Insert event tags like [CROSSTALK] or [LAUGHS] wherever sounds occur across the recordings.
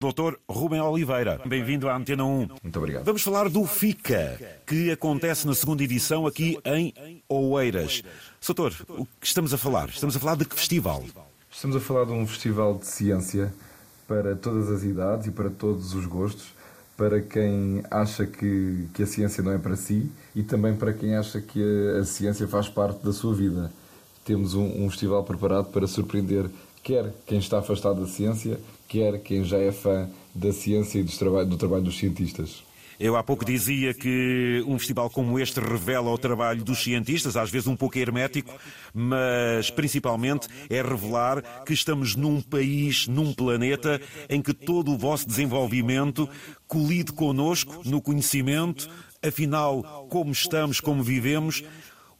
Doutor Rubem Oliveira, bem-vindo à Antena 1. Muito obrigado. Vamos falar do FICA, que acontece na segunda edição aqui em Oeiras. Doutor, o que estamos a falar? Estamos a falar de que festival? Estamos a falar de um festival de ciência para todas as idades e para todos os gostos, para quem acha que, que a ciência não é para si e também para quem acha que a, a ciência faz parte da sua vida. Temos um, um festival preparado para surpreender quer quem está afastado da ciência, quer quem já é fã da ciência e do trabalho, do trabalho dos cientistas. Eu há pouco dizia que um festival como este revela o trabalho dos cientistas, às vezes um pouco hermético, mas principalmente é revelar que estamos num país, num planeta em que todo o vosso desenvolvimento colide connosco no conhecimento, afinal, como estamos, como vivemos.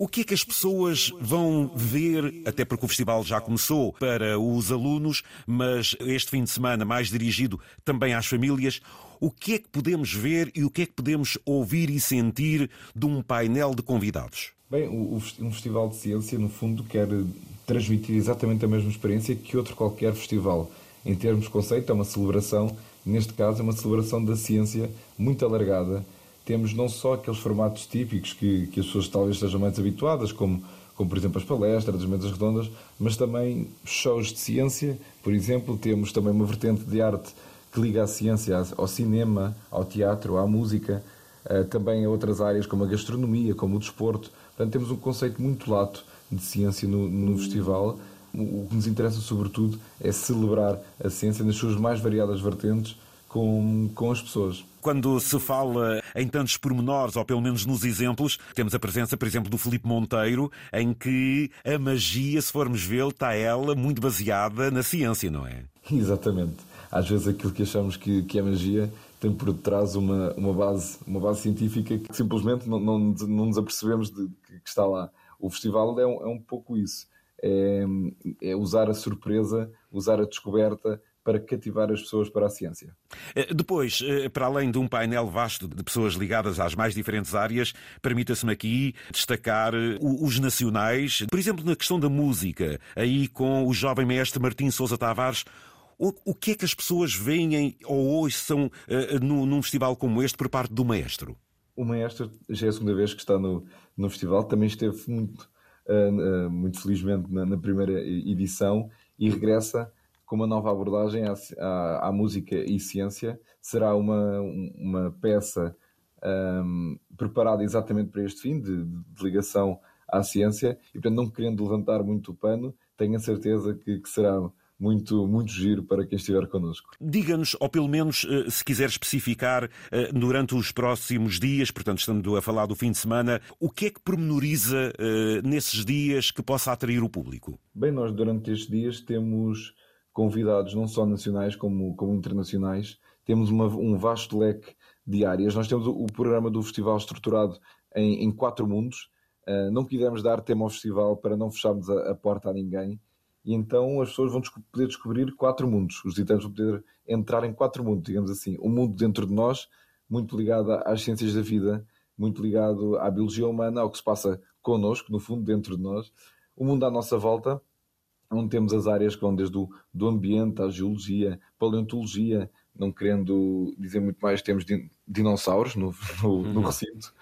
O que é que as pessoas vão ver, até porque o festival já começou para os alunos, mas este fim de semana mais dirigido também às famílias, o que é que podemos ver e o que é que podemos ouvir e sentir de um painel de convidados? Bem, um festival de ciência, no fundo, quer transmitir exatamente a mesma experiência que outro qualquer festival. Em termos de conceito, é uma celebração, neste caso, é uma celebração da ciência muito alargada temos não só aqueles formatos típicos que, que as pessoas talvez estejam mais habituadas, como, como por exemplo as palestras, as mesas redondas, mas também shows de ciência, por exemplo, temos também uma vertente de arte que liga a ciência ao cinema, ao teatro, à música, eh, também a outras áreas como a gastronomia, como o desporto. Portanto, temos um conceito muito lato de ciência no, no festival. O que nos interessa, sobretudo, é celebrar a ciência nas suas mais variadas vertentes com, com as pessoas. Quando se fala em tantos pormenores, ou pelo menos nos exemplos, temos a presença, por exemplo, do Filipe Monteiro, em que a magia, se formos vê-lo, está ela muito baseada na ciência, não é? [LAUGHS] Exatamente. Às vezes aquilo que achamos que, que é magia tem por detrás uma, uma, base, uma base científica que simplesmente não, não, não nos apercebemos de que está lá. O festival é um, é um pouco isso. É, é usar a surpresa, usar a descoberta, para cativar as pessoas para a ciência. Eh, depois, eh, para além de um painel vasto de pessoas ligadas às mais diferentes áreas, permita-se-me aqui destacar eh, os nacionais, por exemplo, na questão da música, aí com o jovem mestre Martim Sousa Tavares. O, que é que as pessoas veem ou ouçam num festival como este por parte do maestro? O maestro já é a segunda vez que está no, no festival, também esteve muito, muito felizmente na, na primeira edição e regressa com uma nova abordagem à, à, à música e ciência. Será uma, uma peça um, preparada exatamente para este fim, de, de, ligação à ciência, e portanto, não querendo levantar muito o pano, tenho a certeza que, que será muito, muito giro para quem estiver connosco. Diga-nos, ou pelo menos, eh, se quiser especificar, eh, durante os próximos dias, portanto, estando a falar do fim de semana, o que é que pormenoriza eh, nesses dias que possa atrair o público? Bem, nós durante estes dias temos convidados não só nacionais como, como internacionais. Temos uma, um vasto leque de áreas. Nós temos o, o programa do festival estruturado em, em quatro mundos. Uh, não quisemos dar tema ao festival para não fecharmos a, a, porta a ninguém. E então as pessoas vão poder descobrir quatro mundos. Os visitantes vão poder entrar em quatro mundos, digamos assim. Um mundo dentro de nós, muito ligado às ciências da vida, muito ligado à biologia humana, ao que se passa connosco, no fundo, dentro de nós. O mundo à nossa volta, onde temos as áreas que vão desde o do ambiente à geologia, paleontologia, não querendo dizer muito mais, temos dinossauros no, [LAUGHS] no, no uhum. recinto,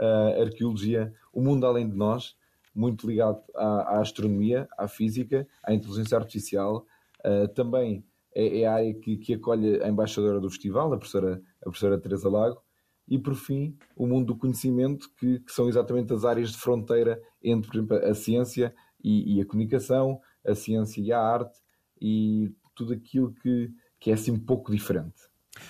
uh, arqueologia, o mundo além de nós, muito ligado à, à astronomia, à física, à inteligência artificial, uh, também é, é, a área que, que, acolhe a embaixadora do festival, a professora, a professora Teresa Lago, e por fim o mundo do conhecimento, que, que são exatamente as áreas de fronteira entre, por exemplo, a ciência e, e a comunicação, a ciência e a arte e tudo aquilo que, que é assim um pouco diferente.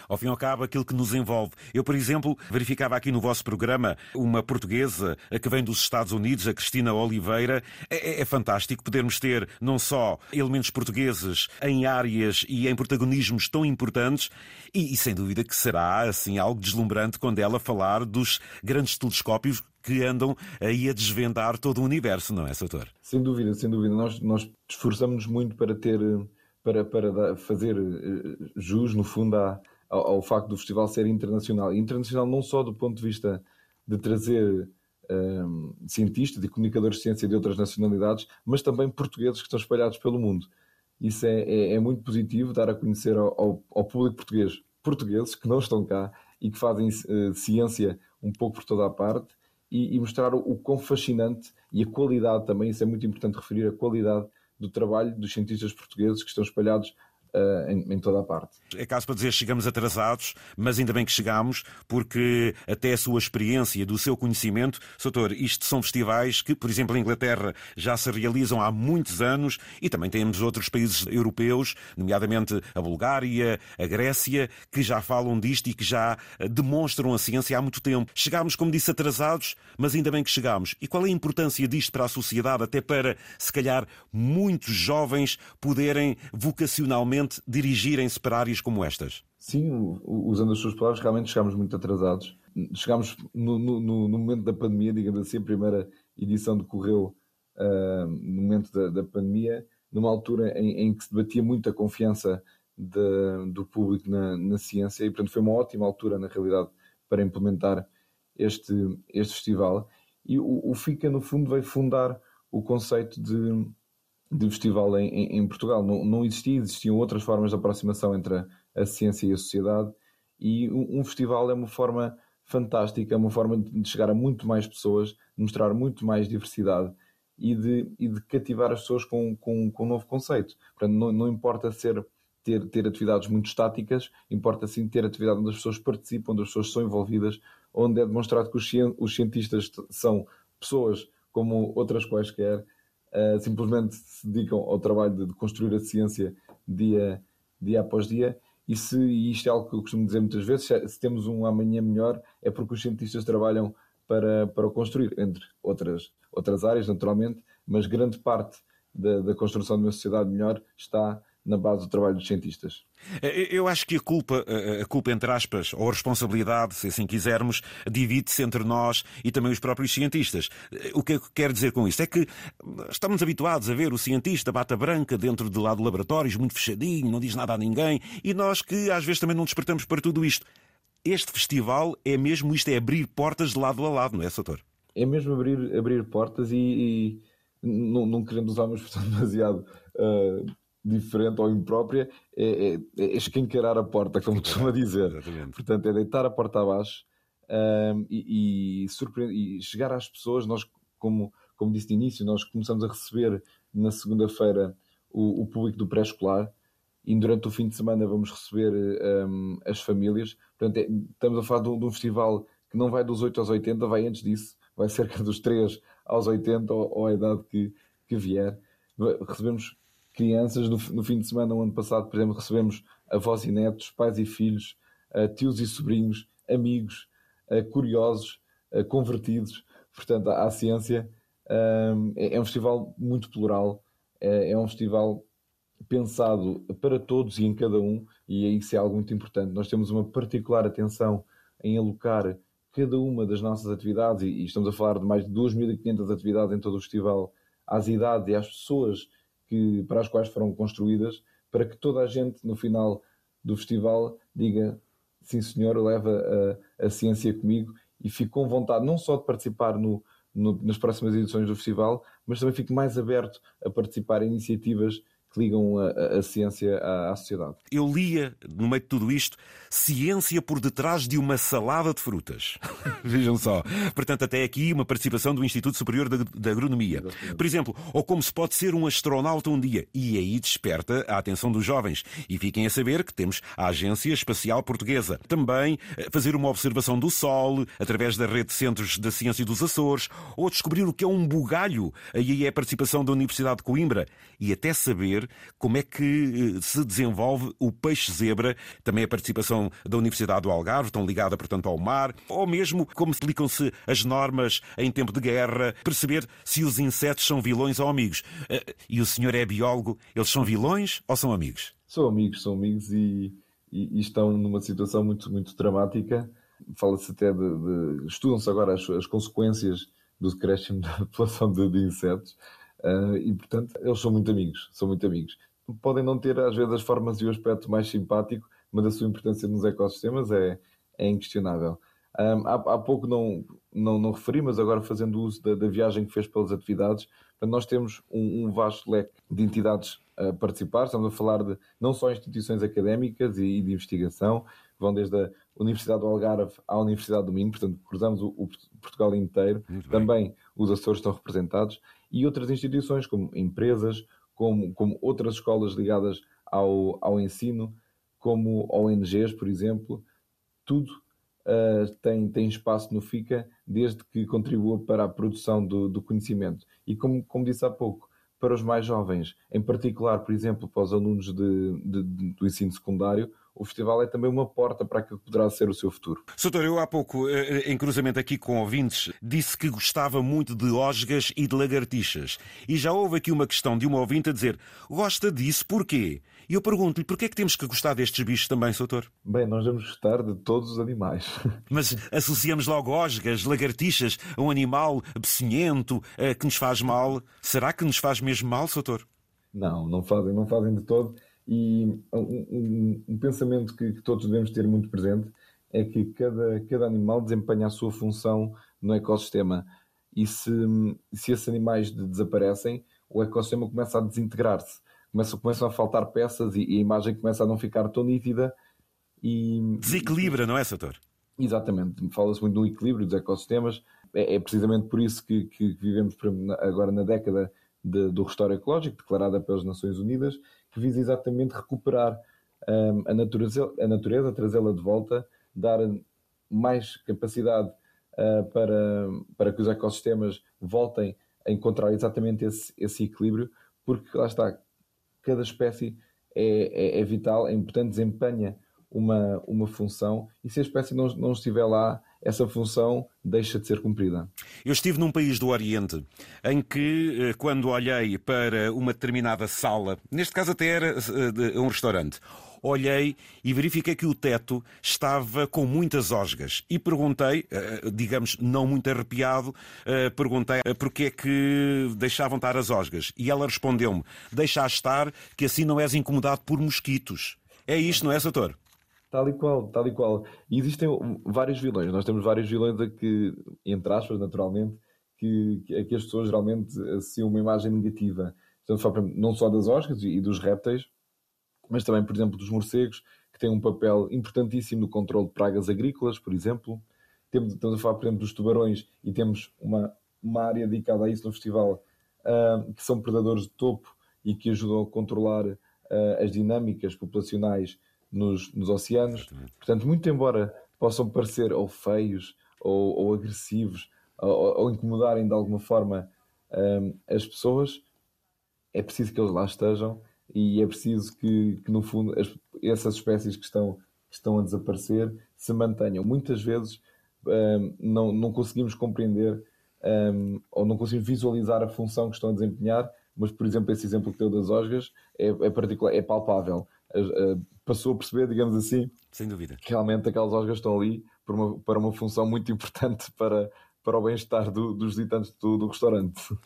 Ao fim e ao cabo, aquilo que nos envolve. Eu, por exemplo, verificava aqui no vosso programa uma portuguesa que vem dos Estados Unidos, a Cristina Oliveira. É, é, é fantástico podermos ter não só elementos portugueses em áreas e em protagonismos tão importantes, e, e sem dúvida que será assim algo deslumbrante quando ela falar dos grandes telescópios que andam aí a desvendar todo o universo, não é, Soutor? Sem dúvida, sem dúvida. Nós, nós esforçamos-nos muito para ter, para, para fazer eh, jus, no fundo, à, ao, ao, facto do festival ser internacional. Internacional não só do ponto de vista de trazer um, cientistas e comunicadores de ciência de outras nacionalidades, mas também portugueses que estão espalhados pelo mundo. isso é, é, é muito positivo, dar a conhecer ao, ao, ao, público português portugueses que não estão cá e que fazem uh, ciência um pouco por toda a parte e, e mostrar o, o quão fascinante e a qualidade também, isso é muito importante referir, a qualidade do trabalho dos cientistas portugueses que estão espalhados uh, em, em, toda a parte. É caso para dizer chegamos atrasados, mas ainda bem que chegamos, porque até a sua experiência, do seu conhecimento, Soutor, isto são festivais que, por exemplo, em Inglaterra já se realizam há muitos anos e também temos outros países europeus, nomeadamente a Bulgária, a Grécia, que já falam disto e que já eh, demonstram a ciência há muito tempo. Chegámos, como disse, atrasados, mas ainda bem que chegamos. E qual é a importância disto para a sociedade, até para, se calhar, muitos jovens poderem vocacionalmente dirigirem-se para áreas como estas? Sim, usando as suas palavras, realmente chegámos muito atrasados. Chegámos no, no, no momento da pandemia, digamos assim, a primeira edição decorreu uh, no momento da, da, pandemia, numa altura em, em, que se debatia muito a confiança de, do público na, na, ciência e, portanto, foi uma ótima altura, na realidade, para implementar este, este festival. E o, o FICA, no fundo, veio fundar o conceito de de festival em, em, em Portugal. Não, não, existia, existiam outras formas de aproximação entre a, a ciência e a sociedade, e um, um, festival é uma forma fantástica, é uma forma de chegar a muito mais pessoas, mostrar muito mais diversidade e de, e de cativar as pessoas com, com, com um novo conceito. Portanto, não, não importa ser ter, ter atividades muito estáticas, importa sim ter atividade onde as pessoas participam, onde as pessoas são envolvidas, onde é demonstrado que os, os cientistas são pessoas como outras quaisquer uh, simplesmente se dedicam ao trabalho de, de, construir a ciência dia, dia após dia. E, se, e isto é algo que eu costumo dizer muitas vezes: se temos um amanhã melhor, é porque os cientistas trabalham para, para o construir, entre outras, outras áreas, naturalmente, mas grande parte da, da construção de uma sociedade melhor está na base do trabalho dos cientistas. Eh, eu acho que a culpa, eh, a culpa entre aspas, ou a responsabilidade, se assim quisermos, divide-se entre nós e também os próprios cientistas. Eh, o que é que quero dizer com isto? É que estamos habituados a ver o cientista bata branca dentro de lá do laboratórios, muito fechadinho, não diz nada a ninguém, e nós que às vezes também não despertamos para tudo isto. Este festival é mesmo isto, é abrir portas de lado a lado, não é, Soutor? É mesmo abrir, abrir portas e, e não, não querendo usar uma [LAUGHS] expressão demasiado uh, diferente ou imprópria é, é, é escancarar a porta, como costuma dizer. Exatamente. Portanto, é deitar a porta abaixo um, e, e, e, chegar às pessoas. Nós, como, como disse de início, nós começamos a receber na segunda-feira o, o, público do pré-escolar e durante o fim de semana vamos receber um, as famílias. Portanto, é, estamos a falar de um, de um, festival que não vai dos 8 aos 80, vai antes disso, vai cerca dos 3 aos 80 ou, ou a idade que, que vier. Recebemos crianças. No, no, fim de semana, no ano passado, por exemplo, recebemos avós e netos, pais e filhos, uh, tios e sobrinhos, amigos, uh, curiosos, uh, convertidos, portanto, à, ciência. É, é, um festival muito plural, é, é, um festival pensado para todos e em cada um, e isso é algo muito importante. Nós temos uma particular atenção em alocar cada uma das nossas atividades, e estamos a falar de mais de 2.500 atividades em todo o festival, às idades e às pessoas que, para as quais foram construídas, para que toda a gente no final do festival diga sim senhor, leva a, a ciência comigo. E fico com vontade não só de participar no, no, nas próximas edições do festival, mas também fico mais aberto a participar em iniciativas que ligam a, a, ciência à, à, sociedade. Eu lia, no meio de tudo isto, ciência por detrás de uma salada de frutas. [LAUGHS] Vejam só. Portanto, até aqui uma participação do Instituto Superior de, Agronomia. Por exemplo, ou como se pode ser um astronauta um dia. E aí desperta a atenção dos jovens. E fiquem a saber que temos a Agência Espacial Portuguesa. Também eh, fazer uma observação do Sol, através da rede de Centros da Ciência dos Açores, ou descobrir o que é um bugalho. Aí é a participação da Universidade de Coimbra. E até saber perceber como é que eh, se desenvolve o peixe-zebra, também a participação da Universidade do Algarve, tão ligada, portanto, ao mar, ou mesmo como aplicam-se as normas em tempo de guerra, perceber se os insetos são vilões ou amigos. Eh, e o senhor é biólogo, eles são vilões ou são amigos? São amigos, são amigos e, e, e estão numa situação muito, muito dramática. Fala-se até de. de Estudam-se agora as, as consequências do decréscimo da população de, de insetos. Uh, e portanto, eles são muito amigos, são muito amigos. Podem não ter às vezes as formas e o aspecto mais simpático, mas a sua importância nos ecossistemas é, é inquestionável. Um, há, há, pouco não, não, não referi, mas agora fazendo uso da, da viagem que fez pelas atividades, nós temos um, um, vasto leque de entidades a participar. Estamos a falar de não só instituições académicas e, e de investigação, vão desde a Universidade do Algarve à Universidade do Minho, portanto, cruzamos o, o Portugal inteiro. Também os Açores estão representados e outras instituições, como empresas, como, como outras escolas ligadas ao, ao ensino, como ONGs, por exemplo, tudo uh, tem, tem espaço no FICA desde que contribua para a produção do, do conhecimento. E como, como disse há pouco, para os mais jovens, em particular, por exemplo, para os alunos de, de, de, do ensino secundário, o festival é também uma porta para aquilo que poderá ser o seu futuro. Soutor, eu há pouco, eh, em cruzamento aqui com ouvintes, disse que gostava muito de osgas e de lagartixas. E já houve aqui uma questão de uma ouvinte a dizer: gosta disso porquê? E eu pergunto-lhe, porquê é que temos que gostar destes bichos também, Soutor? Bem, nós vamos gostar de todos os animais. [LAUGHS] Mas associamos logo osgas, lagartixas a um animal peçonhento eh, que nos faz mal. Será que nos faz mesmo mal, Soutor? Não, não fazem, não fazem de todo. E um, um, um pensamento que, que, todos devemos ter muito presente é que cada, cada animal desempenha a sua função no ecossistema. E se, se esses animais desaparecem, o ecossistema começa a desintegrar-se começam, começam a faltar peças e, e, a imagem começa a não ficar tão nítida. E, Desequilibra, não é, Sator? Exatamente, fala-se muito no equilíbrio dos ecossistemas. É, é precisamente por isso que, que, vivemos agora na década de, do restauro ecológico, declarada pelas Nações Unidas, que visa exatamente recuperar um, a natureza, a natureza trazê-la de volta, dar mais capacidade uh, para, para que os ecossistemas voltem a encontrar exatamente esse, esse equilíbrio, porque lá está, cada espécie é, é, é, vital, é importante, desempenha uma, uma função e se a espécie não, não estiver lá, essa função deixa de ser cumprida. Eu estive num país do Oriente em que, eh, quando olhei para uma determinada sala, neste caso até era eh, um restaurante, olhei e verifiquei que o teto estava com muitas osgas. E perguntei, eh, digamos, não muito arrepiado, perguntei porque é que deixavam estar as osgas. E ela respondeu-me: deixa estar, que assim não és incomodado por mosquitos. É isto, não é, doutor? Tal e qual, tal e qual. E existem vários vilões. Nós temos vários vilões a que, entre aspas, naturalmente, que, a que as pessoas geralmente associam uma imagem negativa. Portanto, não só das osgas e dos répteis, mas também, por exemplo, dos morcegos, que têm um papel importantíssimo no controle de pragas agrícolas, por exemplo. Temos, estamos a falar, por exemplo, dos tubarões e temos uma, uma área dedicada a isso no festival, uh, que são predadores de topo e que ajudam a controlar uh, as dinâmicas populacionais nos, nos oceanos. Exatamente. Portanto, muito embora possam parecer ou feios ou, ou agressivos ou, ou, incomodarem de alguma forma um, as pessoas, é preciso que eles lá estejam e é preciso que, que no fundo, as, essas espécies que estão, que estão a desaparecer se mantenham. Muitas vezes um, não, não conseguimos compreender um, ou não conseguimos visualizar a função que estão a desempenhar, mas, por exemplo, esse exemplo que deu das osgas é, é particular, é palpável. Passou a perceber, digamos assim, Sem dúvida. que realmente aquelas osgas estão ali para uma, para uma função muito importante [LAUGHS] para, para o bem-estar do, dos visitantes do, do restaurante. Uh,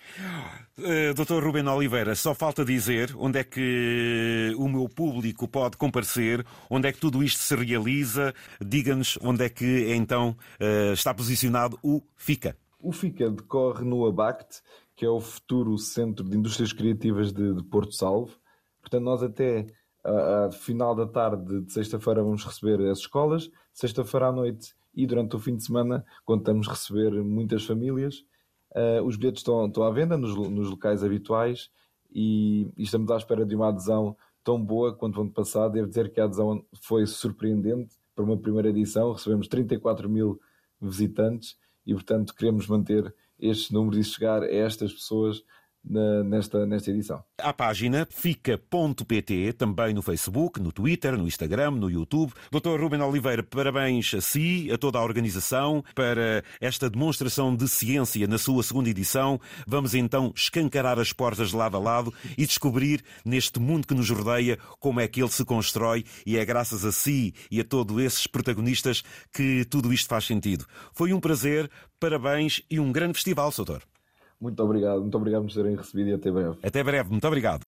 eh, Dr. Ruben Oliveira, só falta dizer onde é que o meu público pode comparecer, onde é que tudo isto se realiza. Diga-nos onde é que então uh, está posicionado o FICA. O FICA decorre no ABACT, que é o futuro Centro de Indústrias Criativas de, de Porto Salvo. Portanto, nós até a final da tarde de sexta-feira vamos receber as escolas, sexta-feira à noite e durante o fim de semana contamos receber muitas famílias. Uh, os bilhetes estão, estão à venda nos, nos locais habituais e, e, estamos à espera de uma adesão tão boa quanto o ano passado. Devo dizer que a adesão foi surpreendente. Para uma primeira edição recebemos 34 mil visitantes e, portanto, queremos manter estes números e chegar a estas pessoas nesta, nesta edição. A página fica.pt, também no Facebook, no Twitter, no Instagram, no YouTube. Dr. Ruben Oliveira, parabéns a si, a toda a organização, para esta demonstração de ciência na sua segunda edição. Vamos então escancarar as portas de lado a lado e descobrir neste mundo que nos rodeia como é que ele se constrói e é graças a si e a todos esses protagonistas que tudo isto faz sentido. Foi um prazer, parabéns e um grande festival, Soutor. Muito obrigado, muito obrigado por terem recebido e até breve. Até breve, muito obrigado.